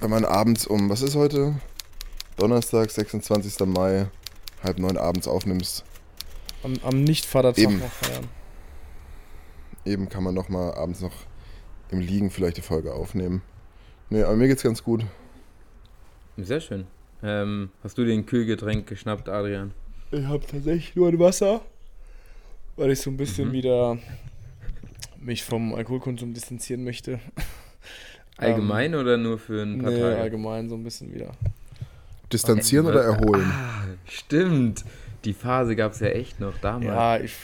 wenn man abends um, was ist heute? Donnerstag, 26. Mai, halb neun abends aufnimmst. Am, am Nicht-Vatertag noch feiern. Eben kann man noch mal abends noch im Liegen vielleicht die Folge aufnehmen. Nee, aber mir geht's ganz gut. Sehr schön. Ähm, hast du den Kühlgetränk geschnappt, Adrian? Ich habe tatsächlich nur ein Wasser, weil ich so ein bisschen mhm. wieder mich vom Alkoholkonsum distanzieren möchte. Allgemein ähm, oder nur für ein paar nee, Tage? allgemein so ein bisschen wieder. Distanzieren okay. oder erholen? Ah, stimmt. Die Phase gab es ja echt noch damals. Ja, ich.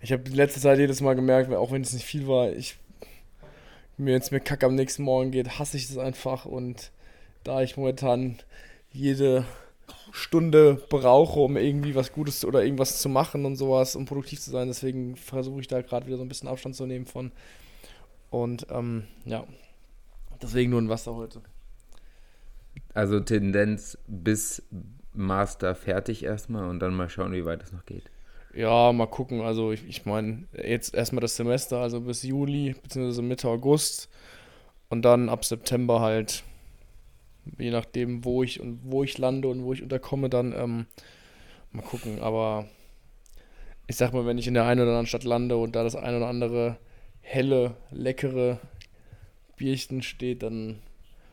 Ich habe die letzte Zeit jedes Mal gemerkt, auch wenn es nicht viel war, ich mir jetzt mir Kack am nächsten Morgen geht, hasse ich das einfach und da ich momentan jede Stunde brauche, um irgendwie was Gutes oder irgendwas zu machen und sowas, um produktiv zu sein. Deswegen versuche ich da gerade wieder so ein bisschen Abstand zu nehmen von. Und ähm, ja, deswegen nur ein Wasser heute. Also Tendenz bis Master fertig erstmal und dann mal schauen, wie weit es noch geht. Ja, mal gucken. Also ich, ich meine, jetzt erstmal das Semester, also bis Juli bzw. Mitte August und dann ab September halt je nachdem, wo ich und wo ich lande und wo ich unterkomme, dann ähm, mal gucken. Aber ich sag mal, wenn ich in der einen oder anderen Stadt lande und da das ein oder andere helle, leckere Bierchen steht, dann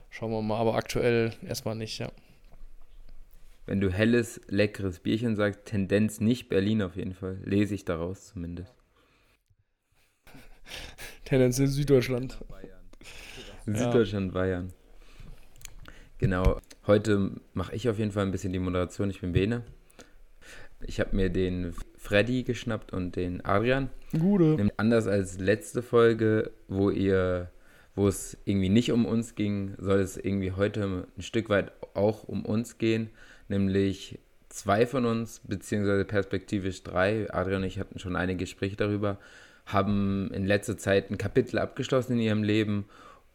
schauen wir mal. Aber aktuell erstmal nicht, ja. Wenn du helles, leckeres Bierchen sagst, Tendenz nicht Berlin auf jeden Fall. Lese ich daraus zumindest. Tendenz in Süddeutschland. Süddeutschland. Bayern. Genau, heute mache ich auf jeden Fall ein bisschen die Moderation. Ich bin Bene. Ich habe mir den Freddy geschnappt und den Adrian. Gute. Anders als letzte Folge, wo ihr, wo es irgendwie nicht um uns ging, soll es irgendwie heute ein Stück weit auch um uns gehen. Nämlich zwei von uns, beziehungsweise perspektivisch drei, Adrian und ich hatten schon einige Gespräche darüber, haben in letzter Zeit ein Kapitel abgeschlossen in ihrem Leben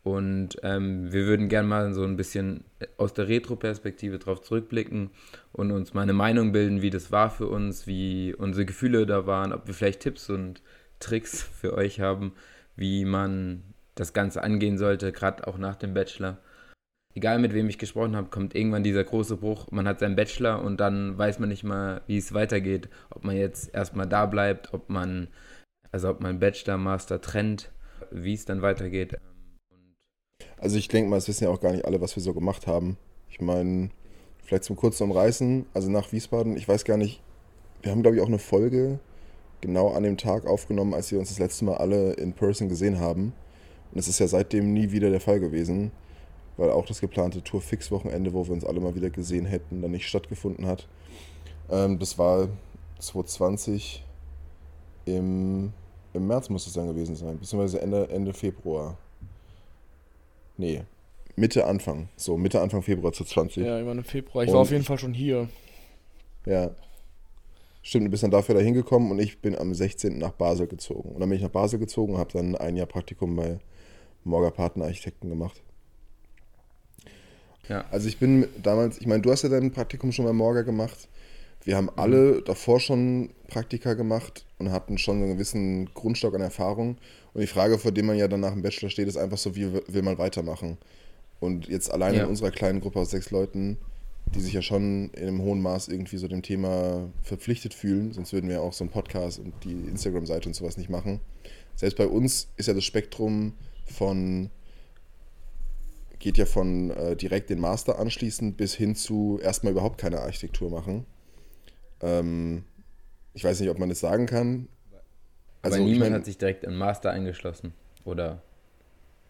und ähm, wir würden gerne mal so ein bisschen aus der Retro-Perspektive drauf zurückblicken und uns mal eine Meinung bilden, wie das war für uns, wie unsere Gefühle da waren, ob wir vielleicht Tipps und Tricks für euch haben, wie man das Ganze angehen sollte, gerade auch nach dem Bachelor. Egal mit wem ich gesprochen habe, kommt irgendwann dieser große Bruch. Man hat seinen Bachelor und dann weiß man nicht mal, wie es weitergeht. Ob man jetzt erstmal da bleibt, ob man, also ob man Bachelor, Master trennt, wie es dann weitergeht. Also ich denke mal, es wissen ja auch gar nicht alle, was wir so gemacht haben. Ich meine, vielleicht zum kurzen Umreißen, also nach Wiesbaden, ich weiß gar nicht, wir haben glaube ich auch eine Folge genau an dem Tag aufgenommen, als wir uns das letzte Mal alle in Person gesehen haben. Und es ist ja seitdem nie wieder der Fall gewesen, weil auch das geplante Tour-Fix-Wochenende, wo wir uns alle mal wieder gesehen hätten, dann nicht stattgefunden hat. Ähm, das war 2020 im, im März muss es dann gewesen sein, beziehungsweise Ende, Ende Februar. Nee, Mitte, Anfang. So, Mitte, Anfang Februar zu 20. Ja, immer im Februar. Ich und war auf jeden Fall schon hier. Ja. Stimmt, du bist dann dafür da hingekommen und ich bin am 16. nach Basel gezogen. Und dann bin ich nach Basel gezogen und habe dann ein Jahr Praktikum bei Morger Partnerarchitekten gemacht. Ja. Also ich bin damals, ich meine, du hast ja dein Praktikum schon bei Morger gemacht. Wir haben alle davor schon Praktika gemacht und hatten schon einen gewissen Grundstock an Erfahrung. Und die Frage, vor der man ja dann nach dem Bachelor steht, ist einfach so, wie will man weitermachen? Und jetzt alleine ja. in unserer kleinen Gruppe aus sechs Leuten, die sich ja schon in einem hohen Maß irgendwie so dem Thema verpflichtet fühlen, sonst würden wir auch so einen Podcast und die Instagram-Seite und sowas nicht machen. Selbst bei uns ist ja das Spektrum von geht ja von äh, direkt den Master anschließen bis hin zu erstmal überhaupt keine Architektur machen. Ähm, ich weiß nicht, ob man das sagen kann. Also, aber niemand ich mein, hat sich direkt im Master eingeschlossen, oder?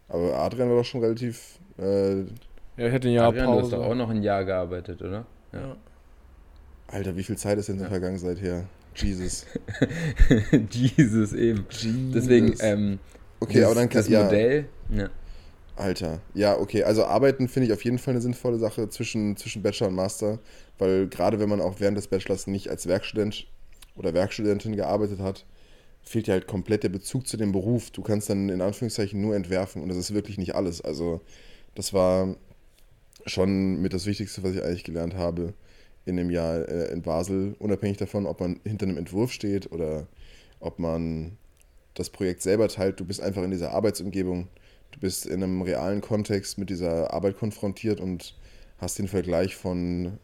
Aber Adrian war doch schon relativ. Äh, ja, ich hätte ein Jahr Adrian, Pause. du hast doch auch noch ein Jahr gearbeitet, oder? Ja. Alter, wie viel Zeit ist denn ja. vergangen seither? Jesus. Jesus eben. Jesus. Deswegen, ähm, okay, das, aber dann kann, das Modell. Ja. Alter, ja, okay. Also arbeiten finde ich auf jeden Fall eine sinnvolle Sache zwischen, zwischen Bachelor und Master, weil gerade wenn man auch während des Bachelors nicht als Werkstudent oder Werkstudentin gearbeitet hat, fehlt ja halt komplett der Bezug zu dem Beruf. Du kannst dann in Anführungszeichen nur entwerfen und das ist wirklich nicht alles. Also das war schon mit das Wichtigste, was ich eigentlich gelernt habe in dem Jahr äh, in Basel, unabhängig davon, ob man hinter einem Entwurf steht oder ob man das Projekt selber teilt. Du bist einfach in dieser Arbeitsumgebung du bist in einem realen Kontext mit dieser Arbeit konfrontiert und hast den Vergleich von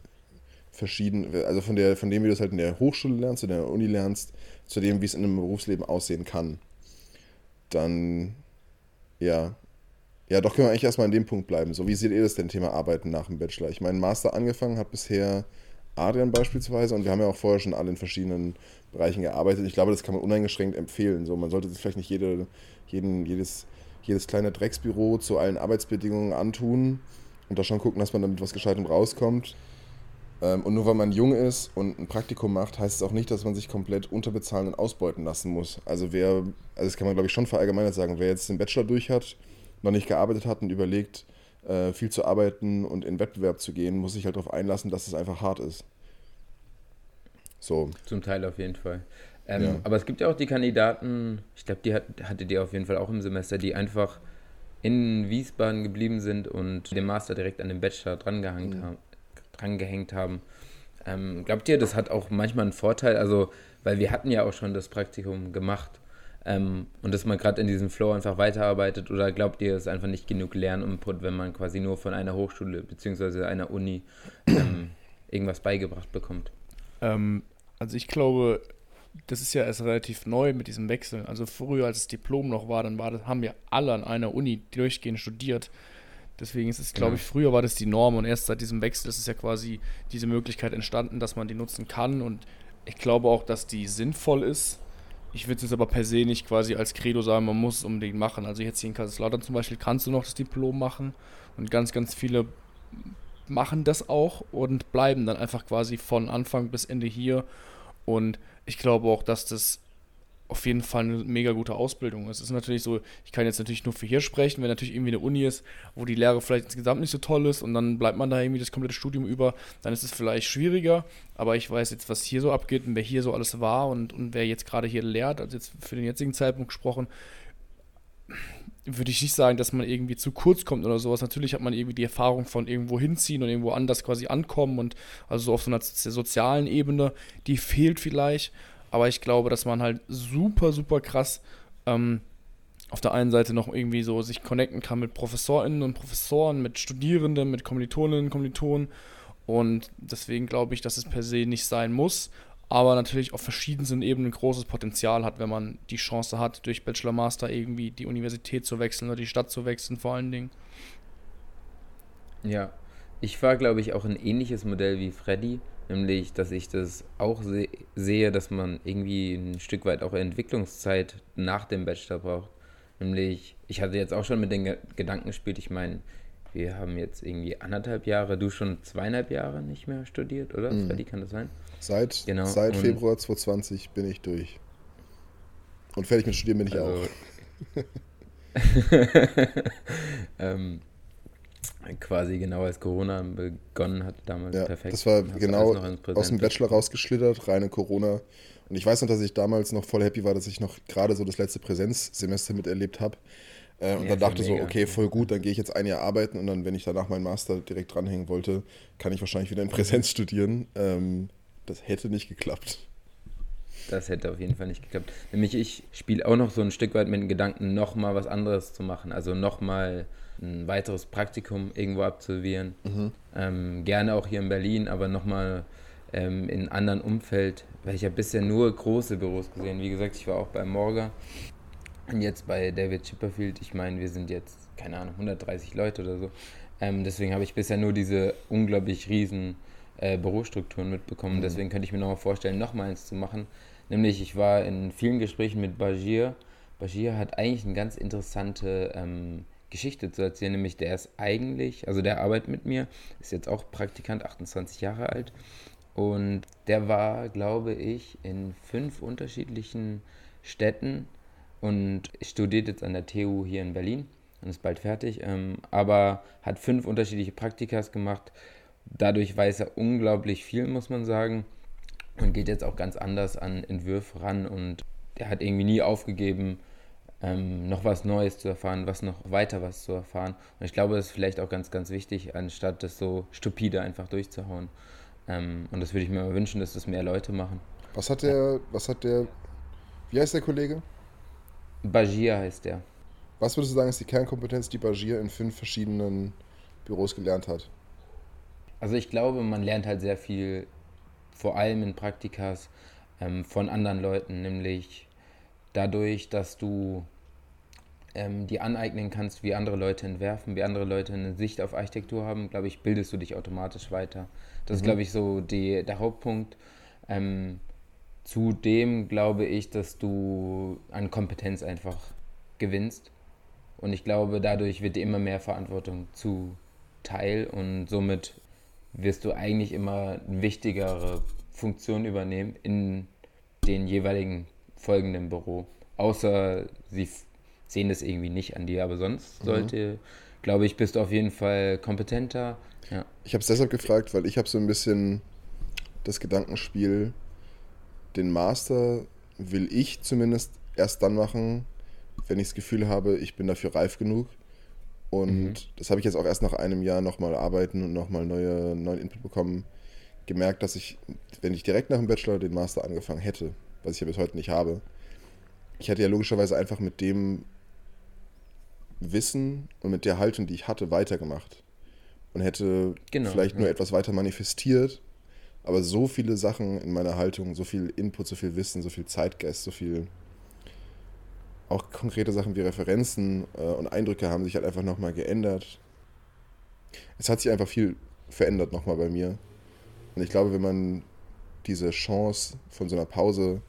verschieden, also von der, von dem, wie du es halt in der Hochschule lernst, in der Uni lernst, zu dem, wie es in einem Berufsleben aussehen kann. Dann, ja. Ja, doch können wir eigentlich erstmal an dem Punkt bleiben. So, wie seht ihr das denn Thema Arbeiten nach dem Bachelor? Ich meine, Master angefangen hat bisher Adrian beispielsweise und wir haben ja auch vorher schon alle in verschiedenen Bereichen gearbeitet. Ich glaube, das kann man uneingeschränkt empfehlen. So, man sollte sich vielleicht nicht jede, jeden, jedes, jedes kleine Drecksbüro zu allen Arbeitsbedingungen antun und da schon gucken, dass man damit was Gescheitem rauskommt. Ähm, und nur weil man jung ist und ein Praktikum macht, heißt es auch nicht, dass man sich komplett unterbezahlen und ausbeuten lassen muss. Also wer, also das kann man glaube ich schon verallgemeinert sagen, wer jetzt den Bachelor durch hat, noch nicht gearbeitet hat und überlegt, äh, viel zu arbeiten und in Wettbewerb zu gehen, muss sich halt darauf einlassen, dass es einfach hart ist. So. Zum Teil auf jeden Fall. Ähm, ja. Aber es gibt ja auch die Kandidaten, ich glaube, die hat, hattet ihr auf jeden Fall auch im Semester, die einfach in Wiesbaden geblieben sind und den Master direkt an den Bachelor drangehangen mhm. haben, dran gehängt haben. Ähm, glaubt ihr, das hat auch manchmal einen Vorteil? Also, weil wir hatten ja auch schon das Praktikum gemacht ähm, und dass man gerade in diesem Flow einfach weiterarbeitet oder glaubt ihr, es ist einfach nicht genug Lerninput, wenn man quasi nur von einer Hochschule bzw. einer Uni ähm, irgendwas beigebracht bekommt? Ähm, also ich glaube, das ist ja erst relativ neu mit diesem Wechsel. Also früher, als das Diplom noch war, dann war das, haben wir alle an einer Uni durchgehend studiert. Deswegen ist es, glaube ich, früher war das die Norm und erst seit diesem Wechsel ist es ja quasi diese Möglichkeit entstanden, dass man die nutzen kann und ich glaube auch, dass die sinnvoll ist. Ich würde es jetzt aber per se nicht quasi als Credo sagen, man muss es unbedingt machen. Also jetzt hier in Kaiserslautern zum Beispiel kannst du noch das Diplom machen und ganz, ganz viele machen das auch und bleiben dann einfach quasi von Anfang bis Ende hier und ich glaube auch, dass das auf jeden Fall eine mega gute Ausbildung. Es ist natürlich so, ich kann jetzt natürlich nur für hier sprechen, wenn natürlich irgendwie eine Uni ist, wo die Lehre vielleicht insgesamt nicht so toll ist und dann bleibt man da irgendwie das komplette Studium über, dann ist es vielleicht schwieriger, aber ich weiß jetzt, was hier so abgeht und wer hier so alles war und, und wer jetzt gerade hier lehrt, also jetzt für den jetzigen Zeitpunkt gesprochen, würde ich nicht sagen, dass man irgendwie zu kurz kommt oder sowas. Natürlich hat man irgendwie die Erfahrung von irgendwo hinziehen und irgendwo anders quasi ankommen und also so auf so einer sozialen Ebene, die fehlt vielleicht. Aber ich glaube, dass man halt super, super krass ähm, auf der einen Seite noch irgendwie so sich connecten kann mit ProfessorInnen und Professoren, mit Studierenden, mit Kommilitoninnen und Kommilitonen. Und deswegen glaube ich, dass es per se nicht sein muss, aber natürlich auf verschiedensten Ebenen großes Potenzial hat, wenn man die Chance hat, durch Bachelor Master irgendwie die Universität zu wechseln oder die Stadt zu wechseln, vor allen Dingen. Ja, ich war, glaube ich, auch ein ähnliches Modell wie Freddy nämlich, dass ich das auch se sehe, dass man irgendwie ein Stück weit auch Entwicklungszeit nach dem Bachelor braucht. Nämlich, ich hatte jetzt auch schon mit den Ge Gedanken gespielt, ich meine, wir haben jetzt irgendwie anderthalb Jahre, du schon zweieinhalb Jahre nicht mehr studiert, oder? Mhm. Freddy, kann das sein? Seit, genau. seit Februar 2020 bin ich durch. Und fertig mit Studieren bin ich also, auch. ähm, quasi genau als Corona begonnen hat, damals ja, perfekt. Das war genau aus dem Bachelor rausgeschlittert, reine Corona. Und ich weiß noch, dass ich damals noch voll happy war, dass ich noch gerade so das letzte Präsenzsemester miterlebt habe. Äh, und ja, dann dachte so, okay, voll gut, dann gehe ich jetzt ein Jahr arbeiten und dann, wenn ich danach meinen Master direkt dranhängen wollte, kann ich wahrscheinlich wieder in Präsenz studieren. Ähm, das hätte nicht geklappt. Das hätte auf jeden Fall nicht geklappt. Nämlich ich spiele auch noch so ein Stück weit mit dem Gedanken, nochmal was anderes zu machen. Also nochmal ein weiteres Praktikum irgendwo absolvieren. Mhm. Ähm, gerne auch hier in Berlin, aber nochmal ähm, in einem anderen Umfeld, weil ich habe bisher nur große Büros gesehen. Wie gesagt, ich war auch bei Morga und jetzt bei David Chipperfield. Ich meine, wir sind jetzt, keine Ahnung, 130 Leute oder so. Ähm, deswegen habe ich bisher nur diese unglaublich riesen äh, Bürostrukturen mitbekommen. Mhm. Deswegen könnte ich mir nochmal vorstellen, nochmal eins zu machen. Nämlich, ich war in vielen Gesprächen mit Bajir. Bajir hat eigentlich eine ganz interessante ähm, Geschichte zu erzählen, nämlich der ist eigentlich, also der arbeitet mit mir, ist jetzt auch Praktikant, 28 Jahre alt und der war, glaube ich, in fünf unterschiedlichen Städten und studiert jetzt an der TU hier in Berlin und ist bald fertig, ähm, aber hat fünf unterschiedliche Praktikas gemacht. Dadurch weiß er unglaublich viel, muss man sagen, und geht jetzt auch ganz anders an Entwürfe ran und er hat irgendwie nie aufgegeben, ähm, noch was Neues zu erfahren, was noch weiter was zu erfahren. Und ich glaube, das ist vielleicht auch ganz, ganz wichtig, anstatt das so stupide einfach durchzuhauen. Ähm, und das würde ich mir mal wünschen, dass das mehr Leute machen. Was hat der, was hat der, wie heißt der Kollege? Bajir heißt der. Was würdest du sagen, ist die Kernkompetenz, die Bagier in fünf verschiedenen Büros gelernt hat? Also ich glaube, man lernt halt sehr viel, vor allem in Praktikas, ähm, von anderen Leuten, nämlich dadurch, dass du ähm, die aneignen kannst, wie andere Leute entwerfen, wie andere Leute eine Sicht auf Architektur haben, glaube ich, bildest du dich automatisch weiter. Das mhm. ist, glaube ich, so die, der Hauptpunkt. Ähm, zudem glaube ich, dass du an Kompetenz einfach gewinnst. Und ich glaube, dadurch wird dir immer mehr Verantwortung zuteil und somit wirst du eigentlich immer eine wichtigere Funktion übernehmen in den jeweiligen folgenden Büro. Außer sie sehen das irgendwie nicht an dir, aber sonst mhm. sollte, glaube ich, bist du auf jeden Fall kompetenter. Ja. Ich habe es deshalb gefragt, weil ich habe so ein bisschen das Gedankenspiel, den Master will ich zumindest erst dann machen, wenn ich das Gefühl habe, ich bin dafür reif genug. Und mhm. das habe ich jetzt auch erst nach einem Jahr nochmal arbeiten und nochmal neue, neuen Input bekommen, gemerkt, dass ich, wenn ich direkt nach dem Bachelor den Master angefangen hätte, was ich ja bis heute nicht habe, ich hätte ja logischerweise einfach mit dem Wissen und mit der Haltung, die ich hatte, weitergemacht. Und hätte genau, vielleicht ja. nur etwas weiter manifestiert, aber so viele Sachen in meiner Haltung, so viel Input, so viel Wissen, so viel Zeitgeist, so viel auch konkrete Sachen wie Referenzen äh, und Eindrücke haben sich halt einfach nochmal geändert. Es hat sich einfach viel verändert nochmal bei mir. Und ich glaube, wenn man diese Chance von so einer Pause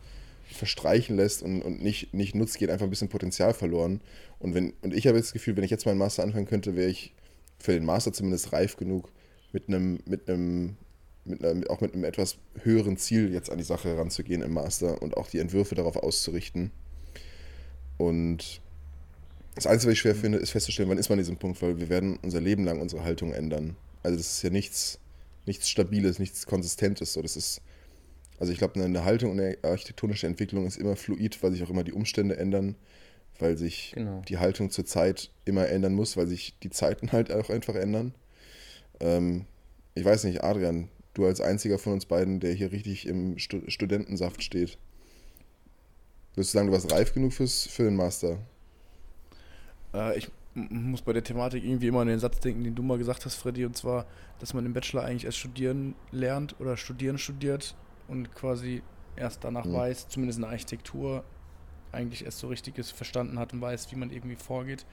verstreichen lässt und, und nicht, nicht nutzt, geht einfach ein bisschen Potenzial verloren. Und, wenn, und ich habe das Gefühl, wenn ich jetzt meinen Master anfangen könnte, wäre ich für den Master zumindest reif genug, mit einem, mit einem, mit einem, auch mit einem etwas höheren Ziel jetzt an die Sache heranzugehen im Master und auch die Entwürfe darauf auszurichten. Und das Einzige, was ich schwer finde, ist festzustellen, wann ist man an diesem Punkt, weil wir werden unser Leben lang unsere Haltung ändern. Also das ist ja nichts, nichts Stabiles, nichts Konsistentes. So, das ist also ich glaube, eine Haltung und eine architektonische Entwicklung ist immer fluid, weil sich auch immer die Umstände ändern, weil sich genau. die Haltung zur Zeit immer ändern muss, weil sich die Zeiten halt auch einfach ändern. Ähm, ich weiß nicht, Adrian, du als einziger von uns beiden, der hier richtig im Stu Studentensaft steht. Würdest du sagen, du warst reif genug fürs, für den Master? Äh, ich muss bei der Thematik irgendwie immer an den Satz denken, den du mal gesagt hast, Freddy, und zwar, dass man im Bachelor eigentlich erst studieren lernt oder studieren studiert und quasi erst danach mhm. weiß, zumindest in der Architektur, eigentlich erst so richtiges verstanden hat und weiß, wie man irgendwie vorgeht.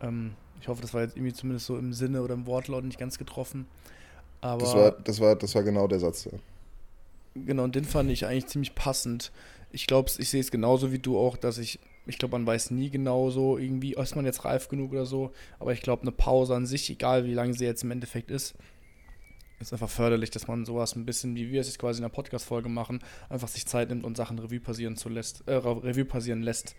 Ähm, ich hoffe, das war jetzt irgendwie zumindest so im Sinne oder im Wortlaut nicht ganz getroffen. Aber das war, das war, das war genau der Satz, ja. Genau, und den fand ich eigentlich ziemlich passend. Ich glaube, ich sehe es genauso wie du auch, dass ich, ich glaube, man weiß nie genau so irgendwie, ist man jetzt reif genug oder so, aber ich glaube, eine Pause an sich, egal wie lange sie jetzt im Endeffekt ist, ist einfach förderlich, dass man sowas ein bisschen, wie wir es jetzt quasi in der Podcast-Folge machen, einfach sich Zeit nimmt und Sachen Revue passieren, zu lässt, äh, Revue passieren lässt.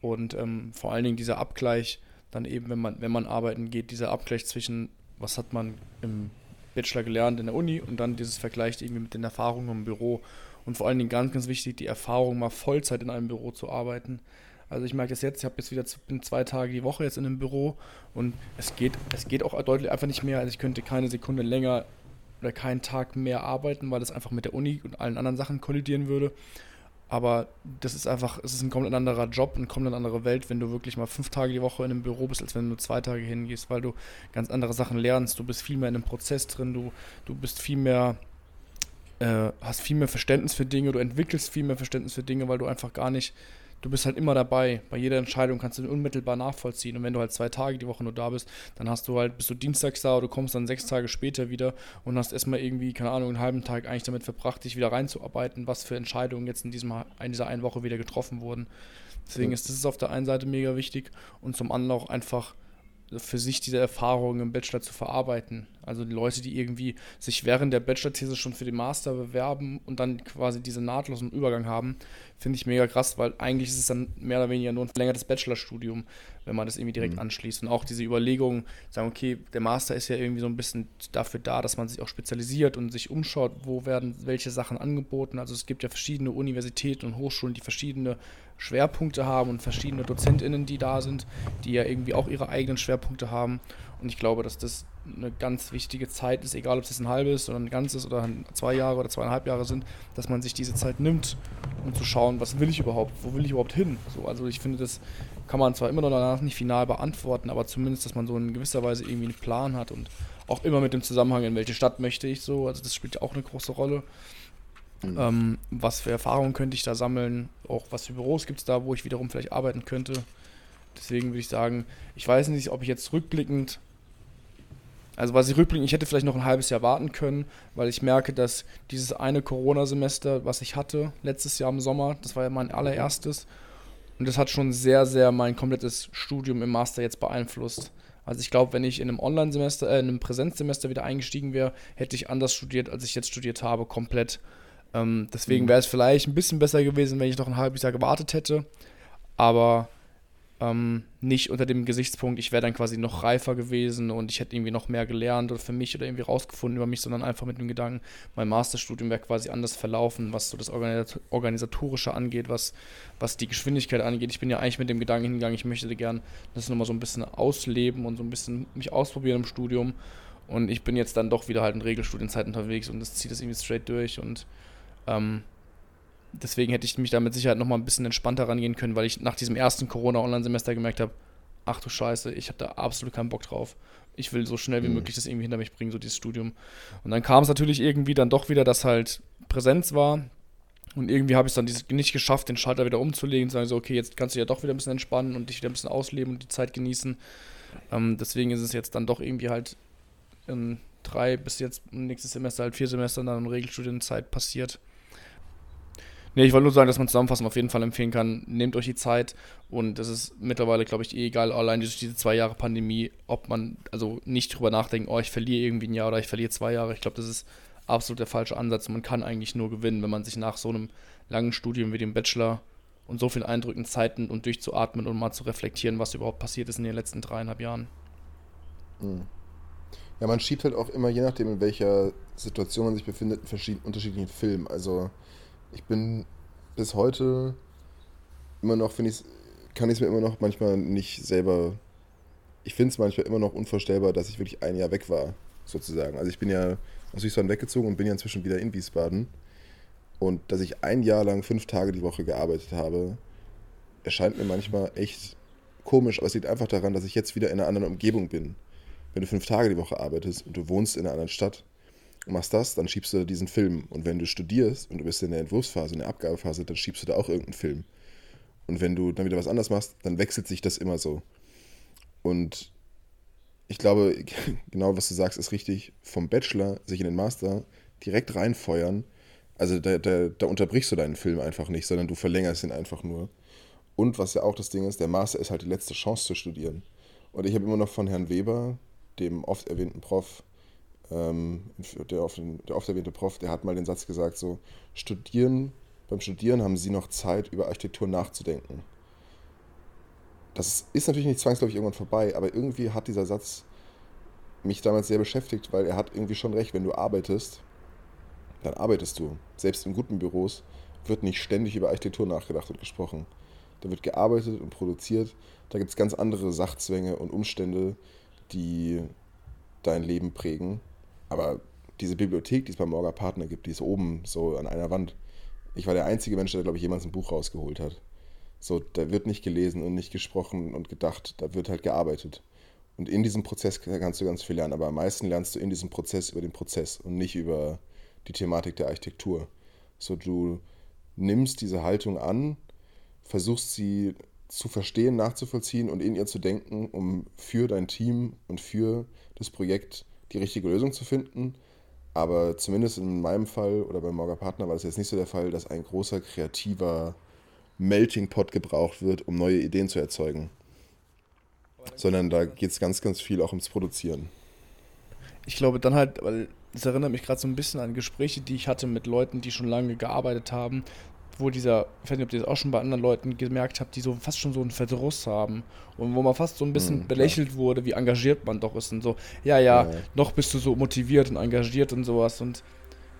Und ähm, vor allen Dingen dieser Abgleich, dann eben, wenn man, wenn man arbeiten geht, dieser Abgleich zwischen, was hat man im Bachelor gelernt in der Uni und dann dieses Vergleich irgendwie mit den Erfahrungen im Büro. Und vor allen Dingen ganz, ganz wichtig, die Erfahrung mal Vollzeit in einem Büro zu arbeiten. Also ich merke das jetzt, ich habe jetzt wieder zwei Tage die Woche jetzt in einem Büro und es geht, es geht auch deutlich einfach nicht mehr. Also ich könnte keine Sekunde länger oder keinen Tag mehr arbeiten, weil das einfach mit der Uni und allen anderen Sachen kollidieren würde. Aber das ist einfach, es ist ein komplett anderer Job, eine komplett andere Welt, wenn du wirklich mal fünf Tage die Woche in einem Büro bist, als wenn du zwei Tage hingehst, weil du ganz andere Sachen lernst. Du bist viel mehr in einem Prozess drin, du, du bist viel mehr, äh, hast viel mehr Verständnis für Dinge, du entwickelst viel mehr Verständnis für Dinge, weil du einfach gar nicht du bist halt immer dabei. Bei jeder Entscheidung kannst du unmittelbar nachvollziehen. Und wenn du halt zwei Tage die Woche nur da bist, dann hast du halt, bist du dienstags da oder du kommst dann sechs Tage später wieder und hast erstmal irgendwie, keine Ahnung, einen halben Tag eigentlich damit verbracht, dich wieder reinzuarbeiten, was für Entscheidungen jetzt in, diesem, in dieser einen Woche wieder getroffen wurden. Deswegen ist das auf der einen Seite mega wichtig und zum anderen auch einfach für sich diese Erfahrungen im Bachelor zu verarbeiten. Also die Leute, die irgendwie sich während der Bachelor-These schon für den Master bewerben und dann quasi diesen nahtlosen Übergang haben, finde ich mega krass, weil eigentlich ist es dann mehr oder weniger nur ein verlängertes Bachelorstudium, wenn man das irgendwie direkt mhm. anschließt. Und auch diese Überlegungen, sagen, okay, der Master ist ja irgendwie so ein bisschen dafür da, dass man sich auch spezialisiert und sich umschaut, wo werden welche Sachen angeboten. Also es gibt ja verschiedene Universitäten und Hochschulen, die verschiedene Schwerpunkte haben und verschiedene DozentInnen, die da sind, die ja irgendwie auch ihre eigenen Schwerpunkte haben. Und ich glaube, dass das eine ganz wichtige Zeit ist, egal ob es ein halbes oder ein ganzes oder zwei Jahre oder zweieinhalb Jahre sind, dass man sich diese Zeit nimmt, um zu schauen, was will ich überhaupt, wo will ich überhaupt hin. So, also ich finde, das kann man zwar immer noch danach nicht final beantworten, aber zumindest, dass man so in gewisser Weise irgendwie einen Plan hat und auch immer mit dem Zusammenhang, in welche Stadt möchte ich so, also das spielt ja auch eine große Rolle. Mhm. Ähm, was für Erfahrungen könnte ich da sammeln? Auch was für Büros gibt es da, wo ich wiederum vielleicht arbeiten könnte? Deswegen würde ich sagen, ich weiß nicht, ob ich jetzt rückblickend also was ich rückblickend, ich hätte vielleicht noch ein halbes Jahr warten können, weil ich merke, dass dieses eine Corona-Semester, was ich hatte, letztes Jahr im Sommer, das war ja mein allererstes, und das hat schon sehr, sehr mein komplettes Studium im Master jetzt beeinflusst. Also ich glaube, wenn ich in einem Online-Semester, äh, in einem Präsenzsemester wieder eingestiegen wäre, hätte ich anders studiert, als ich jetzt studiert habe, komplett. Ähm, deswegen mhm. wäre es vielleicht ein bisschen besser gewesen, wenn ich noch ein halbes Jahr gewartet hätte. Aber ähm, nicht unter dem Gesichtspunkt, ich wäre dann quasi noch reifer gewesen und ich hätte irgendwie noch mehr gelernt oder für mich oder irgendwie rausgefunden über mich, sondern einfach mit dem Gedanken, mein Masterstudium wäre quasi anders verlaufen, was so das Organisatorische angeht, was, was die Geschwindigkeit angeht. Ich bin ja eigentlich mit dem Gedanken hingegangen, ich möchte gerne das nochmal so ein bisschen ausleben und so ein bisschen mich ausprobieren im Studium. Und ich bin jetzt dann doch wieder halt in Regelstudienzeit unterwegs und das zieht das irgendwie straight durch und ähm, deswegen hätte ich mich da mit Sicherheit nochmal ein bisschen entspannter rangehen können, weil ich nach diesem ersten Corona-Online-Semester gemerkt habe, ach du Scheiße, ich habe da absolut keinen Bock drauf. Ich will so schnell wie mhm. möglich das irgendwie hinter mich bringen, so dieses Studium. Und dann kam es natürlich irgendwie dann doch wieder, dass halt Präsenz war. Und irgendwie habe ich es dann nicht geschafft, den Schalter wieder umzulegen und sagen so, okay, jetzt kannst du ja doch wieder ein bisschen entspannen und dich wieder ein bisschen ausleben und die Zeit genießen. Ähm, deswegen ist es jetzt dann doch irgendwie halt in drei bis jetzt nächstes Semester halt vier Semester dann in Regelstudienzeit passiert. Nee, ich wollte nur sagen, dass man zusammenfassend auf jeden Fall empfehlen kann, nehmt euch die Zeit und es ist mittlerweile, glaube ich, eh egal, allein durch diese zwei Jahre Pandemie, ob man also nicht drüber nachdenkt, oh, ich verliere irgendwie ein Jahr oder ich verliere zwei Jahre. Ich glaube, das ist absolut der falsche Ansatz. Man kann eigentlich nur gewinnen, wenn man sich nach so einem langen Studium wie dem Bachelor und so vielen Eindrücken Zeit nimmt und durchzuatmen und mal zu reflektieren, was überhaupt passiert ist in den letzten dreieinhalb Jahren. Mhm. Ja, man schiebt halt auch immer, je nachdem, in welcher Situation man sich befindet, einen unterschiedlichen Film. Also ich bin bis heute immer noch, finde ich kann ich es mir immer noch manchmal nicht selber. Ich finde es manchmal immer noch unvorstellbar, dass ich wirklich ein Jahr weg war, sozusagen. Also ich bin ja aus Wiesbaden weggezogen und bin ja inzwischen wieder in Wiesbaden. Und dass ich ein Jahr lang fünf Tage die Woche gearbeitet habe, erscheint mir manchmal echt komisch, aber es liegt einfach daran, dass ich jetzt wieder in einer anderen Umgebung bin. Wenn du fünf Tage die Woche arbeitest und du wohnst in einer anderen Stadt, machst das, dann schiebst du diesen Film. Und wenn du studierst und du bist in der Entwurfsphase, in der Abgabephase, dann schiebst du da auch irgendeinen Film. Und wenn du dann wieder was anderes machst, dann wechselt sich das immer so. Und ich glaube, genau was du sagst, ist richtig. Vom Bachelor sich in den Master direkt reinfeuern, also da, da, da unterbrichst du deinen Film einfach nicht, sondern du verlängerst ihn einfach nur. Und was ja auch das Ding ist, der Master ist halt die letzte Chance zu studieren. Und ich habe immer noch von Herrn Weber, dem oft erwähnten Prof, ähm, der, oft, der oft erwähnte Prof, der hat mal den Satz gesagt, so, studieren, beim Studieren haben sie noch Zeit, über Architektur nachzudenken. Das ist natürlich nicht zwangsläufig irgendwann vorbei, aber irgendwie hat dieser Satz mich damals sehr beschäftigt, weil er hat irgendwie schon recht, wenn du arbeitest, dann arbeitest du. Selbst in guten Büros wird nicht ständig über Architektur nachgedacht und gesprochen. Da wird gearbeitet und produziert. Da gibt es ganz andere Sachzwänge und Umstände, die dein Leben prägen. Aber diese Bibliothek, die es beim Morger Partner gibt, die ist oben so an einer Wand. Ich war der einzige Mensch, der, glaube ich, jemals ein Buch rausgeholt hat. So, da wird nicht gelesen und nicht gesprochen und gedacht, da wird halt gearbeitet. Und in diesem Prozess kannst du ganz viel lernen, aber am meisten lernst du in diesem Prozess über den Prozess und nicht über die Thematik der Architektur. So, du nimmst diese Haltung an, versuchst sie zu verstehen, nachzuvollziehen und in ihr zu denken, um für dein Team und für das Projekt die richtige Lösung zu finden. Aber zumindest in meinem Fall oder bei Morgan Partner war das jetzt nicht so der Fall, dass ein großer kreativer Melting Pot gebraucht wird, um neue Ideen zu erzeugen. Sondern da geht es ganz, ganz viel auch ums Produzieren. Ich glaube dann halt, weil das erinnert mich gerade so ein bisschen an Gespräche, die ich hatte mit Leuten, die schon lange gearbeitet haben, wo dieser, ich weiß nicht, ob ihr das auch schon bei anderen Leuten gemerkt habt, die so fast schon so einen Verdruss haben und wo man fast so ein bisschen mhm, belächelt wurde, wie engagiert man doch ist und so, ja, ja, ja, noch bist du so motiviert und engagiert und sowas und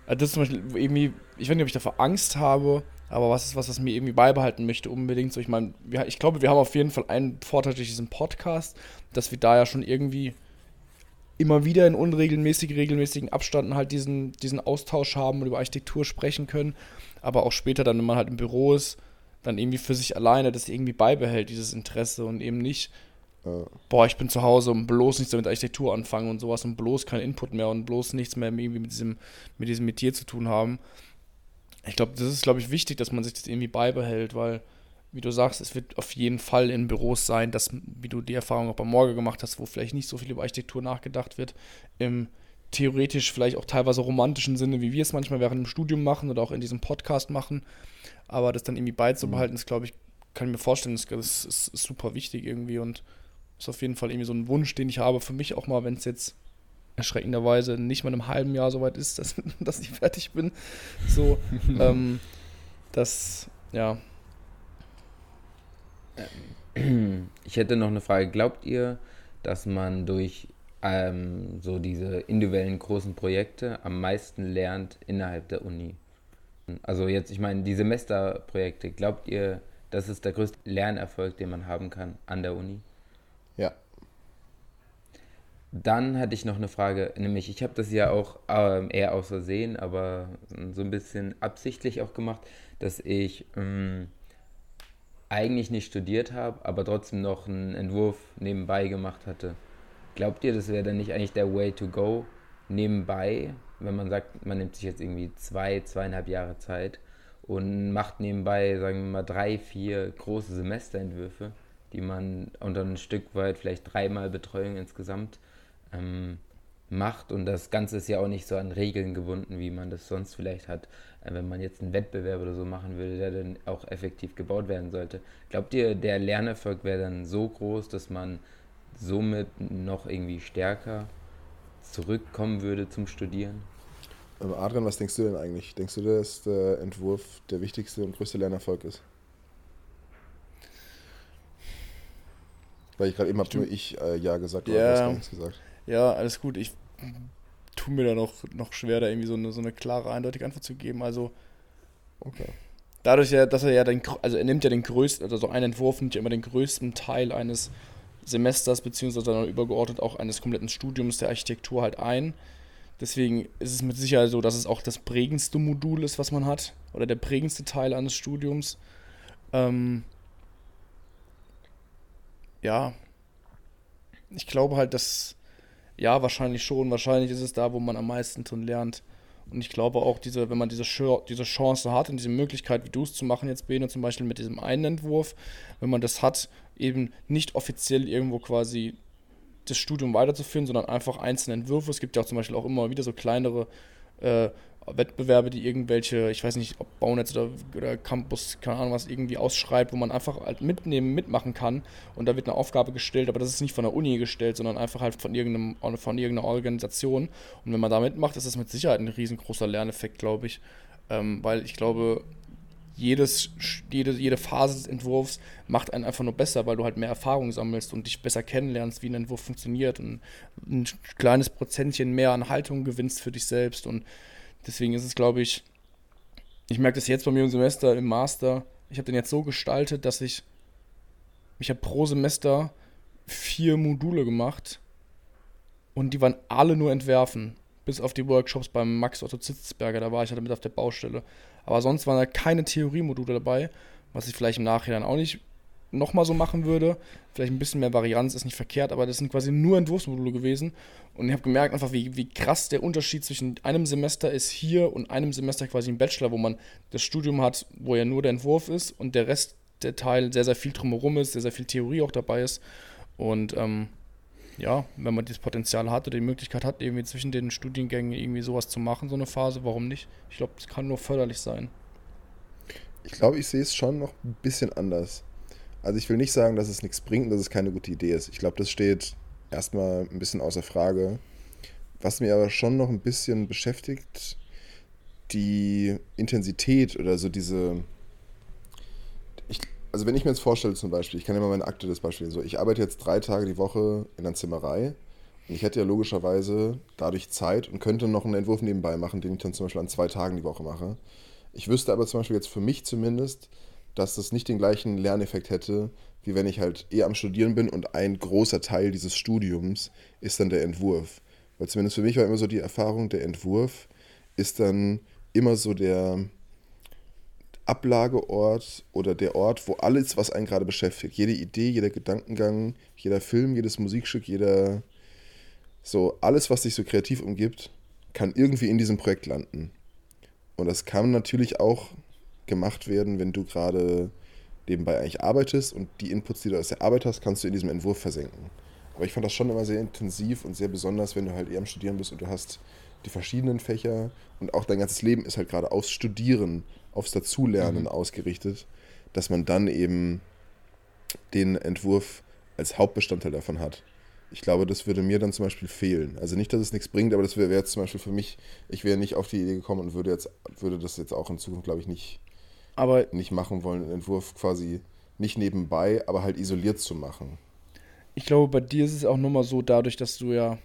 äh, das ist zum Beispiel irgendwie, ich weiß nicht, ob ich davor Angst habe, aber was ist was, was mir irgendwie beibehalten möchte, unbedingt so. Ich meine, ich glaube, wir haben auf jeden Fall einen Vorteil durch diesen Podcast, dass wir da ja schon irgendwie immer wieder in unregelmäßig, regelmäßigen Abständen halt diesen, diesen Austausch haben und über Architektur sprechen können. Aber auch später dann, wenn man halt im Büro ist, dann irgendwie für sich alleine das irgendwie beibehält, dieses Interesse und eben nicht, ja. boah, ich bin zu Hause und bloß nicht so mit Architektur anfangen und sowas und bloß kein Input mehr und bloß nichts mehr irgendwie mit diesem, mit diesem Metier zu tun haben. Ich glaube, das ist, glaube ich, wichtig, dass man sich das irgendwie beibehält, weil wie du sagst, es wird auf jeden Fall in Büros sein, dass, wie du die Erfahrung auch bei Morgen gemacht hast, wo vielleicht nicht so viel über Architektur nachgedacht wird, im theoretisch vielleicht auch teilweise romantischen Sinne, wie wir es manchmal während dem Studium machen oder auch in diesem Podcast machen. Aber das dann irgendwie beizubehalten, ist, glaube ich, kann ich mir vorstellen, das, das ist, ist super wichtig irgendwie und ist auf jeden Fall irgendwie so ein Wunsch, den ich habe für mich auch mal, wenn es jetzt erschreckenderweise nicht mal in einem halben Jahr soweit ist, dass, dass ich fertig bin. So, ähm, das, ja, ich hätte noch eine Frage. Glaubt ihr, dass man durch ähm, so diese individuellen großen Projekte am meisten lernt innerhalb der Uni? Also jetzt, ich meine, die Semesterprojekte, glaubt ihr, das ist der größte Lernerfolg, den man haben kann an der Uni? Ja. Dann hatte ich noch eine Frage, nämlich ich habe das ja auch ähm, eher aus Versehen, aber so ein bisschen absichtlich auch gemacht, dass ich ähm, eigentlich nicht studiert habe, aber trotzdem noch einen Entwurf nebenbei gemacht hatte. Glaubt ihr, das wäre dann nicht eigentlich der Way to go nebenbei, wenn man sagt, man nimmt sich jetzt irgendwie zwei, zweieinhalb Jahre Zeit und macht nebenbei, sagen wir mal, drei, vier große Semesterentwürfe, die man unter ein Stück weit vielleicht dreimal Betreuung insgesamt ähm, macht und das Ganze ist ja auch nicht so an Regeln gebunden, wie man das sonst vielleicht hat, äh, wenn man jetzt einen Wettbewerb oder so machen will, der dann auch effektiv gebaut werden sollte. Glaubt ihr, der Lernerfolg wäre dann so groß, dass man somit noch irgendwie stärker zurückkommen würde zum Studieren? Ähm, Adrian, was denkst du denn eigentlich? Denkst du, dass der Entwurf der wichtigste und größte Lernerfolg ist? Weil ich gerade eben habe nur ich äh, Ja gesagt, aber ja, du hast gar nichts gesagt. Ja, alles gut. Ich tue mir da noch, noch schwer, da irgendwie so eine, so eine klare, eindeutige Antwort zu geben. Also, okay. Dadurch, ja, dass er ja den, also er nimmt ja den größten, also so ein Entwurf nimmt ja immer den größten Teil eines Semesters, beziehungsweise dann übergeordnet auch eines kompletten Studiums der Architektur halt ein. Deswegen ist es mit Sicherheit so, dass es auch das prägendste Modul ist, was man hat, oder der prägendste Teil eines Studiums. Ähm, ja, ich glaube halt, dass ja, wahrscheinlich schon. Wahrscheinlich ist es da, wo man am meisten drin lernt. Und ich glaube auch, diese, wenn man diese, diese Chance hat und diese Möglichkeit, wie du es zu machen jetzt, Bene, zum Beispiel mit diesem einen Entwurf, wenn man das hat, eben nicht offiziell irgendwo quasi das Studium weiterzuführen, sondern einfach einzelne Entwürfe. Es gibt ja auch zum Beispiel auch immer wieder so kleinere äh, Wettbewerbe, die irgendwelche, ich weiß nicht, ob Baunetz oder, oder Campus, keine Ahnung was, irgendwie ausschreibt, wo man einfach halt mitnehmen, mitmachen kann und da wird eine Aufgabe gestellt, aber das ist nicht von der Uni gestellt, sondern einfach halt von, irgendeinem, von irgendeiner Organisation. Und wenn man da mitmacht, ist das mit Sicherheit ein riesengroßer Lerneffekt, glaube ich, ähm, weil ich glaube, jedes, jede, jede Phase des Entwurfs macht einen einfach nur besser, weil du halt mehr Erfahrung sammelst und dich besser kennenlernst, wie ein Entwurf funktioniert und ein kleines Prozentchen mehr an Haltung gewinnst für dich selbst. Und Deswegen ist es, glaube ich, ich merke das jetzt bei mir im Semester, im Master. Ich habe den jetzt so gestaltet, dass ich, ich habe pro Semester vier Module gemacht und die waren alle nur entwerfen. Bis auf die Workshops beim Max Otto Zitzberger, da war ich halt mit auf der Baustelle. Aber sonst waren da keine Theoriemodule dabei, was ich vielleicht im Nachhinein auch nicht nochmal so machen würde. Vielleicht ein bisschen mehr Varianz ist nicht verkehrt, aber das sind quasi nur Entwurfsmodule gewesen. Und ich habe gemerkt einfach, wie, wie krass der Unterschied zwischen einem Semester ist hier und einem Semester quasi im Bachelor, wo man das Studium hat, wo ja nur der Entwurf ist und der Rest der Teil sehr, sehr viel drumherum ist, sehr, sehr viel Theorie auch dabei ist. Und ähm, ja, wenn man das Potenzial hat oder die Möglichkeit hat, irgendwie zwischen den Studiengängen irgendwie sowas zu machen, so eine Phase, warum nicht? Ich glaube, es kann nur förderlich sein. Ich glaube, ich sehe es schon noch ein bisschen anders. Also ich will nicht sagen, dass es nichts bringt und dass es keine gute Idee ist. Ich glaube, das steht erstmal ein bisschen außer Frage. Was mir aber schon noch ein bisschen beschäftigt, die Intensität oder so diese. Ich, also wenn ich mir jetzt vorstelle zum Beispiel, ich kann mal meine Akte das Beispiel so, ich arbeite jetzt drei Tage die Woche in einer Zimmerei und ich hätte ja logischerweise dadurch Zeit und könnte noch einen Entwurf nebenbei machen, den ich dann zum Beispiel an zwei Tagen die Woche mache. Ich wüsste aber zum Beispiel jetzt für mich zumindest, dass das nicht den gleichen Lerneffekt hätte, wie wenn ich halt eher am Studieren bin und ein großer Teil dieses Studiums ist dann der Entwurf. Weil zumindest für mich war immer so die Erfahrung, der Entwurf ist dann immer so der Ablageort oder der Ort, wo alles, was einen gerade beschäftigt, jede Idee, jeder Gedankengang, jeder Film, jedes Musikstück, jeder, so alles, was dich so kreativ umgibt, kann irgendwie in diesem Projekt landen. Und das kann natürlich auch gemacht werden, wenn du gerade nebenbei eigentlich arbeitest und die Inputs, die du aus der Arbeit hast, kannst du in diesem Entwurf versenken. Aber ich fand das schon immer sehr intensiv und sehr besonders, wenn du halt eher am Studieren bist und du hast die verschiedenen Fächer und auch dein ganzes Leben ist halt gerade aufs Studieren, aufs Dazulernen mhm. ausgerichtet, dass man dann eben den Entwurf als Hauptbestandteil davon hat. Ich glaube, das würde mir dann zum Beispiel fehlen. Also nicht, dass es nichts bringt, aber das wäre jetzt zum Beispiel für mich, ich wäre nicht auf die Idee gekommen und würde jetzt, würde das jetzt auch in Zukunft, glaube ich, nicht, aber nicht machen wollen, einen Entwurf quasi nicht nebenbei, aber halt isoliert zu machen. Ich glaube, bei dir ist es auch nochmal so, dadurch, dass du ja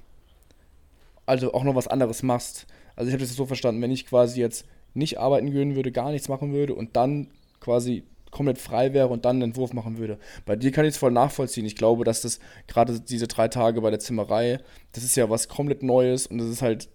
also auch noch was anderes machst. Also ich habe das so verstanden, wenn ich quasi jetzt nicht arbeiten gehen würde, gar nichts machen würde und dann quasi komplett frei wäre und dann einen Entwurf machen würde. Bei dir kann ich es voll nachvollziehen. Ich glaube, dass das gerade diese drei Tage bei der Zimmerei, das ist ja was komplett Neues und das ist halt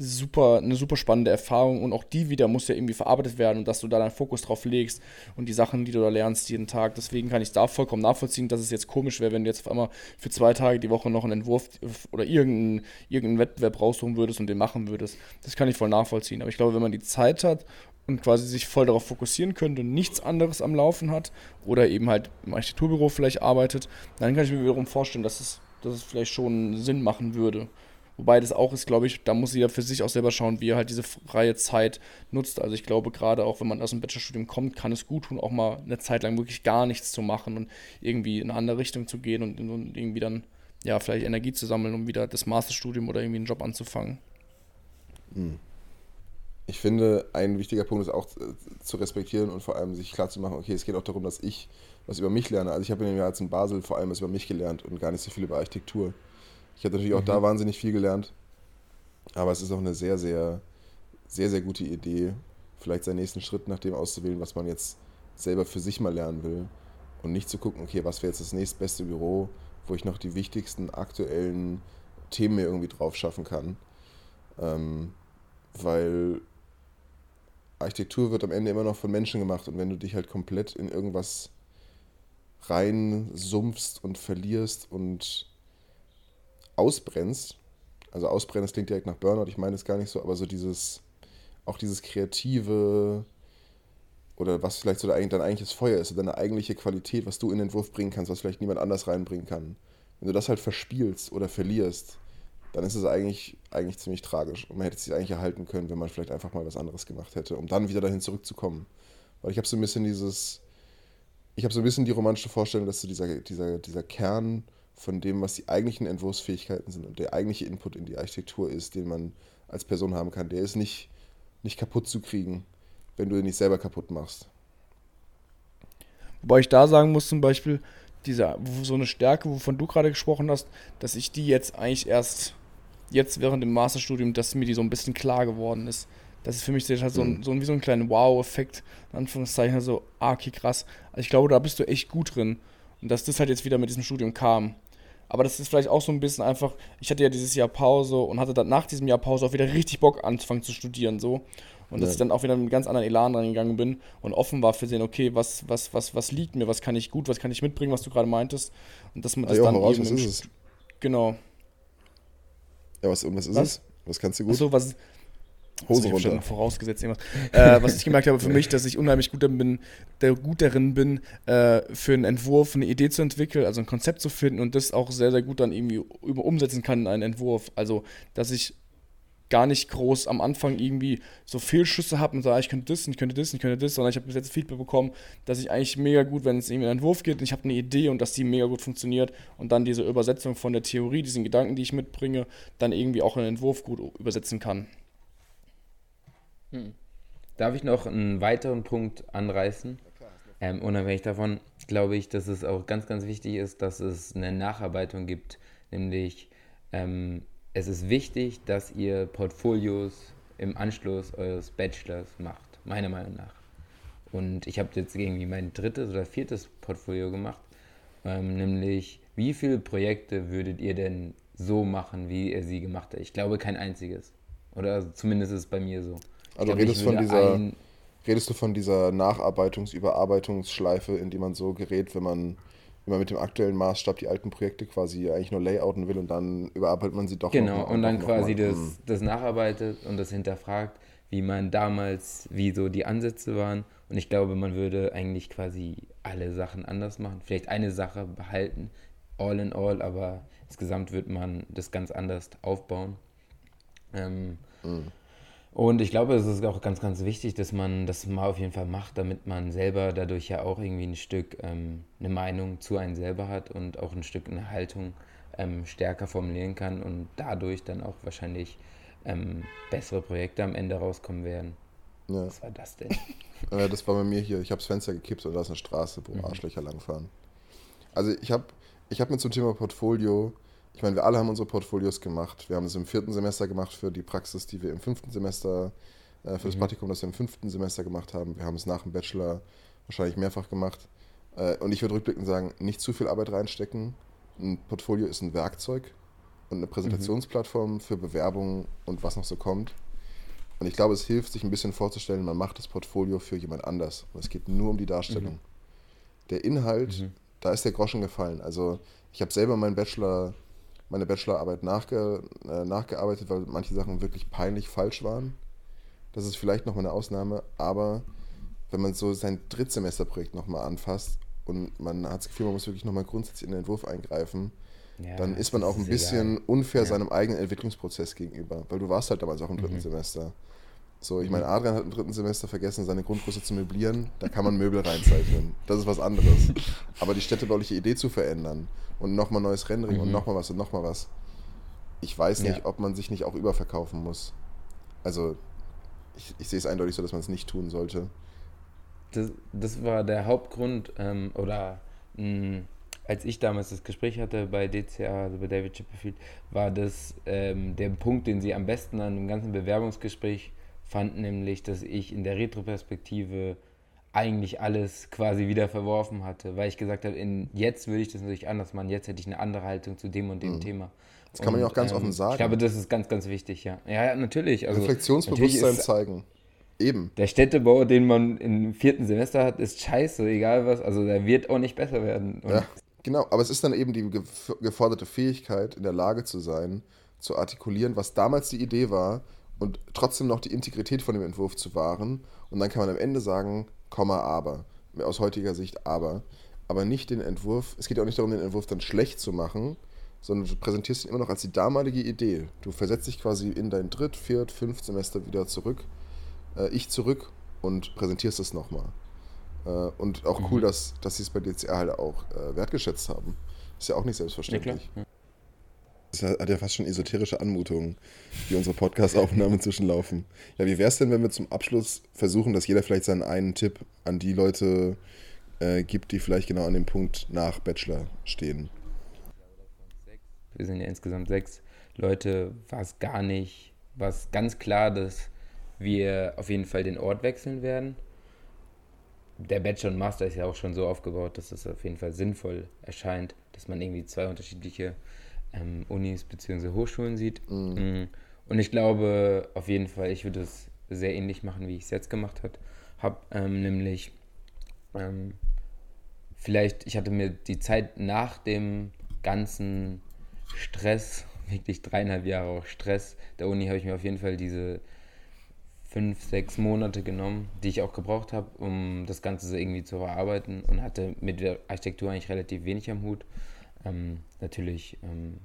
super, eine super spannende Erfahrung und auch die wieder muss ja irgendwie verarbeitet werden und dass du da deinen Fokus drauf legst und die Sachen, die du da lernst jeden Tag. Deswegen kann ich da vollkommen nachvollziehen, dass es jetzt komisch wäre, wenn du jetzt auf einmal für zwei Tage die Woche noch einen Entwurf oder irgendeinen, irgendeinen Wettbewerb raussuchen würdest und den machen würdest. Das kann ich voll nachvollziehen. Aber ich glaube, wenn man die Zeit hat und quasi sich voll darauf fokussieren könnte und nichts anderes am Laufen hat oder eben halt im Architekturbüro vielleicht arbeitet, dann kann ich mir wiederum vorstellen, dass es, dass es vielleicht schon Sinn machen würde. Wobei das auch ist, glaube ich, da muss jeder für sich auch selber schauen, wie er halt diese freie Zeit nutzt. Also ich glaube, gerade auch wenn man aus dem Bachelorstudium kommt, kann es gut tun, auch mal eine Zeit lang wirklich gar nichts zu machen und irgendwie in eine andere Richtung zu gehen und, und irgendwie dann, ja, vielleicht Energie zu sammeln, um wieder das Masterstudium oder irgendwie einen Job anzufangen. Hm. Ich finde, ein wichtiger Punkt ist auch zu respektieren und vor allem sich klar zu machen, okay, es geht auch darum, dass ich was über mich lerne. Also ich habe in dem Jahr jetzt in Basel vor allem was über mich gelernt und gar nicht so viel über Architektur. Ich habe natürlich auch mhm. da wahnsinnig viel gelernt. Aber es ist auch eine sehr, sehr, sehr, sehr gute Idee, vielleicht seinen nächsten Schritt nach dem auszuwählen, was man jetzt selber für sich mal lernen will. Und nicht zu gucken, okay, was wäre jetzt das nächstbeste Büro, wo ich noch die wichtigsten aktuellen Themen mir irgendwie drauf schaffen kann. Ähm, weil Architektur wird am Ende immer noch von Menschen gemacht und wenn du dich halt komplett in irgendwas reinsumpfst und verlierst und ausbrennst, also ausbrennen, das klingt direkt nach Burnout, ich meine es gar nicht so, aber so dieses, auch dieses kreative oder was vielleicht so dein, dein eigentliches Feuer ist, deine eigentliche Qualität, was du in den Entwurf bringen kannst, was vielleicht niemand anders reinbringen kann. Wenn du das halt verspielst oder verlierst, dann ist es eigentlich, eigentlich ziemlich tragisch. Und man hätte es sich eigentlich erhalten können, wenn man vielleicht einfach mal was anderes gemacht hätte, um dann wieder dahin zurückzukommen. Weil ich habe so ein bisschen dieses, ich habe so ein bisschen die romantische Vorstellung, dass so dieser, dieser, dieser Kern von dem, was die eigentlichen Entwurfsfähigkeiten sind und der eigentliche Input in die Architektur ist, den man als Person haben kann, der ist nicht, nicht kaputt zu kriegen, wenn du ihn nicht selber kaputt machst. Wobei ich da sagen muss, zum Beispiel, diese, so eine Stärke, wovon du gerade gesprochen hast, dass ich die jetzt eigentlich erst jetzt während dem Masterstudium, dass mir die so ein bisschen klar geworden ist. Das ist für mich halt so, ein, mhm. so ein, wie so ein kleiner Wow-Effekt, in Anführungszeichen, so, ah, okay, krass. Also ich glaube, da bist du echt gut drin. Und dass das halt jetzt wieder mit diesem Studium kam. Aber das ist vielleicht auch so ein bisschen einfach, ich hatte ja dieses Jahr Pause und hatte dann nach diesem Jahr Pause auch wieder richtig Bock anzufangen zu studieren, so. Und ja. dass ich dann auch wieder mit einem ganz anderen Elan reingegangen bin und offen war für sehen, okay, was, was, was, was liegt mir, was kann ich gut, was kann ich mitbringen, was du gerade meintest. Und dass man das dann raus, eben was ist es? Genau. Ja, was, was ist was? es? Was kannst du gut? Achso, was, Hose runter. Vorausgesetzt irgendwas. äh, was ich gemerkt habe für mich, dass ich unheimlich gut darin bin, der gut darin bin, äh, für einen Entwurf eine Idee zu entwickeln, also ein Konzept zu finden und das auch sehr, sehr gut dann irgendwie umsetzen kann in einen Entwurf. Also, dass ich gar nicht groß am Anfang irgendwie so Fehlschüsse habe und sage, ich könnte das, ich könnte das, ich könnte das, sondern ich habe bis jetzt Feedback bekommen, dass ich eigentlich mega gut, wenn es irgendwie einen Entwurf geht und ich habe eine Idee und dass die mega gut funktioniert und dann diese Übersetzung von der Theorie, diesen Gedanken, die ich mitbringe, dann irgendwie auch in einen Entwurf gut übersetzen kann. Hm. Darf ich noch einen weiteren Punkt anreißen? Ähm, unabhängig davon glaube ich, dass es auch ganz, ganz wichtig ist, dass es eine Nacharbeitung gibt. Nämlich, ähm, es ist wichtig, dass ihr Portfolios im Anschluss eures Bachelors macht, meiner Meinung nach. Und ich habe jetzt irgendwie mein drittes oder viertes Portfolio gemacht, ähm, nämlich wie viele Projekte würdet ihr denn so machen, wie er sie gemacht hat. Ich glaube kein einziges. Oder also zumindest ist es bei mir so. Also glaube, redest, von dieser, redest du von dieser Nacharbeitungs-, Überarbeitungsschleife, in die man so gerät, wenn man, wenn man mit dem aktuellen Maßstab die alten Projekte quasi eigentlich nur layouten will und dann überarbeitet man sie doch Genau, noch, und dann quasi das, hm. das nacharbeitet und das hinterfragt, wie man damals, wie so die Ansätze waren. Und ich glaube, man würde eigentlich quasi alle Sachen anders machen. Vielleicht eine Sache behalten, all in all, aber insgesamt wird man das ganz anders aufbauen. Ähm, mhm. Und ich glaube, es ist auch ganz, ganz wichtig, dass man das mal auf jeden Fall macht, damit man selber dadurch ja auch irgendwie ein Stück ähm, eine Meinung zu einem selber hat und auch ein Stück eine Haltung ähm, stärker formulieren kann und dadurch dann auch wahrscheinlich ähm, bessere Projekte am Ende rauskommen werden. Ja. Was war das denn? äh, das war bei mir hier. Ich habe das Fenster gekippt und da ist eine Straße, wo mhm. Arschlöcher langfahren. Also ich habe ich hab mir zum Thema Portfolio ich meine, wir alle haben unsere Portfolios gemacht. Wir haben es im vierten Semester gemacht für die Praxis, die wir im fünften Semester, äh, für das mhm. Praktikum, das wir im fünften Semester gemacht haben. Wir haben es nach dem Bachelor wahrscheinlich mehrfach gemacht. Äh, und ich würde rückblickend sagen, nicht zu viel Arbeit reinstecken. Ein Portfolio ist ein Werkzeug und eine Präsentationsplattform mhm. für Bewerbungen und was noch so kommt. Und ich glaube, es hilft, sich ein bisschen vorzustellen, man macht das Portfolio für jemand anders. Und es geht nur um die Darstellung. Mhm. Der Inhalt, mhm. da ist der Groschen gefallen. Also ich habe selber meinen Bachelor meine Bachelorarbeit nachge, äh, nachgearbeitet, weil manche Sachen wirklich peinlich falsch waren. Das ist vielleicht nochmal eine Ausnahme, aber wenn man so sein Drittsemesterprojekt nochmal anfasst und man hat das Gefühl, man muss wirklich nochmal grundsätzlich in den Entwurf eingreifen, ja, dann ist man auch ein bisschen egal. unfair ja. seinem eigenen Entwicklungsprozess gegenüber, weil du warst halt damals auch im dritten mhm. Semester. So, ich meine, mhm. Adrian hat im dritten Semester vergessen, seine Grundgröße zu möblieren. Da kann man Möbel reinzeichnen. Das ist was anderes. Aber die städtebauliche Idee zu verändern und nochmal neues Rendering mhm. und nochmal was und nochmal was. Ich weiß nicht, ja. ob man sich nicht auch überverkaufen muss. Also, ich, ich sehe es eindeutig so, dass man es nicht tun sollte. Das, das war der Hauptgrund, ähm, oder mh, als ich damals das Gespräch hatte bei DCA, also bei David Chipperfield, war das ähm, der Punkt, den sie am besten an dem ganzen Bewerbungsgespräch fanden, nämlich, dass ich in der Retroperspektive eigentlich alles quasi wieder verworfen hatte, weil ich gesagt habe, in, jetzt würde ich das natürlich anders machen, jetzt hätte ich eine andere Haltung zu dem und dem mhm. Thema. Das kann man ja auch ganz ähm, offen sagen. Ich glaube, das ist ganz, ganz wichtig, ja. Ja, ja natürlich. Also, Reflexionsbewusstsein zeigen. Eben. Der Städtebau, den man im vierten Semester hat, ist scheiße, egal was. Also der wird auch nicht besser werden. Ja, genau. Aber es ist dann eben die geforderte Fähigkeit, in der Lage zu sein, zu artikulieren, was damals die Idee war und trotzdem noch die Integrität von dem Entwurf zu wahren. Und dann kann man am Ende sagen, Komma, aber. Aus heutiger Sicht aber. Aber nicht den Entwurf, es geht auch nicht darum, den Entwurf dann schlecht zu machen, sondern du präsentierst ihn immer noch als die damalige Idee. Du versetzt dich quasi in dein Dritt-, Viert-, Fünft Semester wieder zurück, äh, ich zurück und präsentierst es nochmal. Äh, und auch mhm. cool, dass, dass sie es bei DCR halt auch äh, wertgeschätzt haben. Ist ja auch nicht selbstverständlich. Ja, das hat ja fast schon esoterische Anmutungen, wie unsere Podcast-Aufnahmen zwischenlaufen. Ja, wie wäre es denn, wenn wir zum Abschluss versuchen, dass jeder vielleicht seinen einen Tipp an die Leute äh, gibt, die vielleicht genau an dem Punkt nach Bachelor stehen? Wir sind ja insgesamt sechs Leute, war es gar nicht, war es ganz klar, dass wir auf jeden Fall den Ort wechseln werden. Der Bachelor und Master ist ja auch schon so aufgebaut, dass es auf jeden Fall sinnvoll erscheint, dass man irgendwie zwei unterschiedliche ähm, Unis bzw. Hochschulen sieht. Mhm. Mm. Und ich glaube auf jeden Fall, ich würde es sehr ähnlich machen, wie ich es jetzt gemacht habe. Ähm, nämlich ähm, vielleicht, ich hatte mir die Zeit nach dem ganzen Stress, wirklich dreieinhalb Jahre auch Stress der Uni, habe ich mir auf jeden Fall diese fünf, sechs Monate genommen, die ich auch gebraucht habe, um das Ganze so irgendwie zu verarbeiten und hatte mit der Architektur eigentlich relativ wenig am Hut. Ähm, natürlich ähm,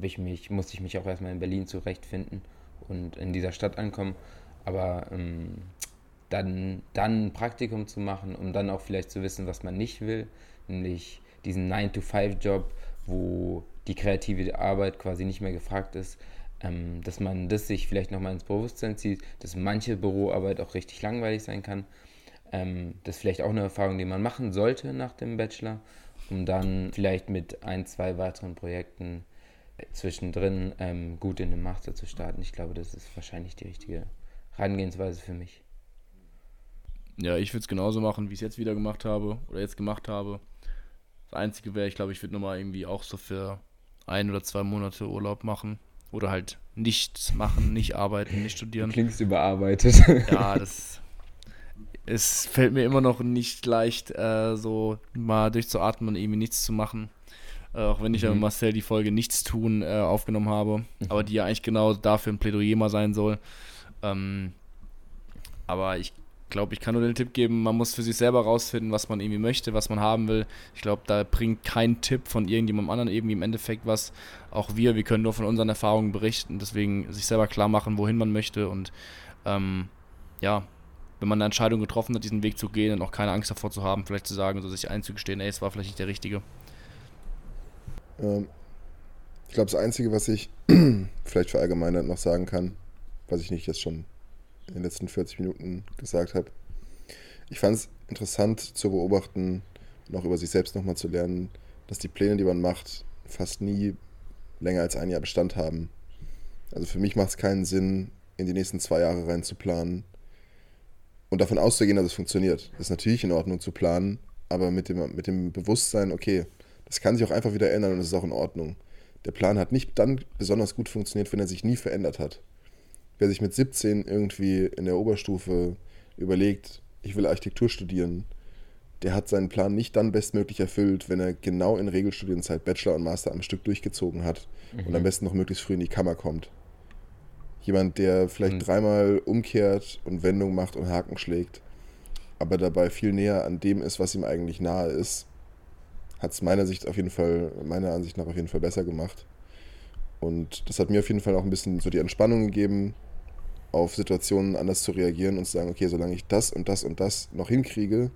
ich mich, musste ich mich auch erstmal in Berlin zurechtfinden und in dieser Stadt ankommen. Aber ähm, dann, dann ein Praktikum zu machen, um dann auch vielleicht zu wissen, was man nicht will, nämlich diesen 9-to-5-Job, wo die kreative Arbeit quasi nicht mehr gefragt ist, ähm, dass man das sich vielleicht nochmal ins Bewusstsein zieht, dass manche Büroarbeit auch richtig langweilig sein kann. Ähm, das ist vielleicht auch eine Erfahrung, die man machen sollte nach dem Bachelor um dann vielleicht mit ein, zwei weiteren Projekten zwischendrin ähm, gut in den Master zu starten. Ich glaube, das ist wahrscheinlich die richtige Herangehensweise für mich. Ja, ich würde es genauso machen, wie ich es jetzt wieder gemacht habe oder jetzt gemacht habe. Das Einzige wäre, ich glaube, ich würde nochmal irgendwie auch so für ein oder zwei Monate Urlaub machen. Oder halt nichts machen, nicht arbeiten, nicht studieren. Du klingst überarbeitet. Ja, das. Es fällt mir immer noch nicht leicht, äh, so mal durchzuatmen und irgendwie nichts zu machen. Äh, auch wenn ich ja Mhm. mit Marcel die Folge Nichts tun äh, aufgenommen habe. Aber die ja eigentlich genau dafür ein Plädoyer mal sein soll. Ähm, aber ich glaube, ich kann nur den Tipp geben, man muss für sich selber rausfinden, was man irgendwie möchte, was man haben will. Ich glaube, da bringt kein Tipp von irgendjemandem anderen irgendwie im Endeffekt was. Auch wir, wir können nur von unseren Erfahrungen berichten. Deswegen sich selber klar machen, wohin man möchte. Und ähm, ja, wenn man eine Entscheidung getroffen hat, diesen Weg zu gehen und auch keine Angst davor zu haben, vielleicht zu sagen, so sich einzugestehen, ey, es war vielleicht nicht der richtige. Ähm, ich glaube, das Einzige, was ich vielleicht verallgemeinert noch sagen kann, was ich nicht jetzt schon in den letzten 40 Minuten gesagt habe, ich fand es interessant zu beobachten und auch über sich selbst nochmal zu lernen, dass die Pläne, die man macht, fast nie länger als ein Jahr Bestand haben. Also für mich macht es keinen Sinn, in die nächsten zwei Jahre rein zu planen und davon auszugehen, dass es funktioniert. Ist natürlich in Ordnung zu planen, aber mit dem, mit dem Bewusstsein, okay, das kann sich auch einfach wieder ändern und es ist auch in Ordnung. Der Plan hat nicht dann besonders gut funktioniert, wenn er sich nie verändert hat. Wer sich mit 17 irgendwie in der Oberstufe überlegt, ich will Architektur studieren, der hat seinen Plan nicht dann bestmöglich erfüllt, wenn er genau in Regelstudienzeit Bachelor und Master am Stück durchgezogen hat und am besten noch möglichst früh in die Kammer kommt. Jemand, der vielleicht Mhm. dreimal umkehrt und Wendung macht und Haken schlägt, aber dabei viel näher an dem ist, was ihm eigentlich nahe ist, hat es meiner Sicht auf jeden Fall, meiner Ansicht nach auf jeden Fall besser gemacht. Und das hat mir auf jeden Fall auch ein bisschen so die Entspannung gegeben, auf Situationen anders zu reagieren und zu sagen, okay, solange ich das und das und das noch hinkriege,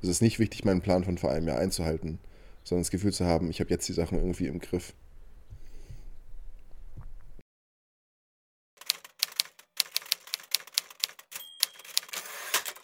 ist es nicht wichtig, meinen Plan von vor einem Jahr einzuhalten, sondern das Gefühl zu haben, ich habe jetzt die Sachen irgendwie im Griff.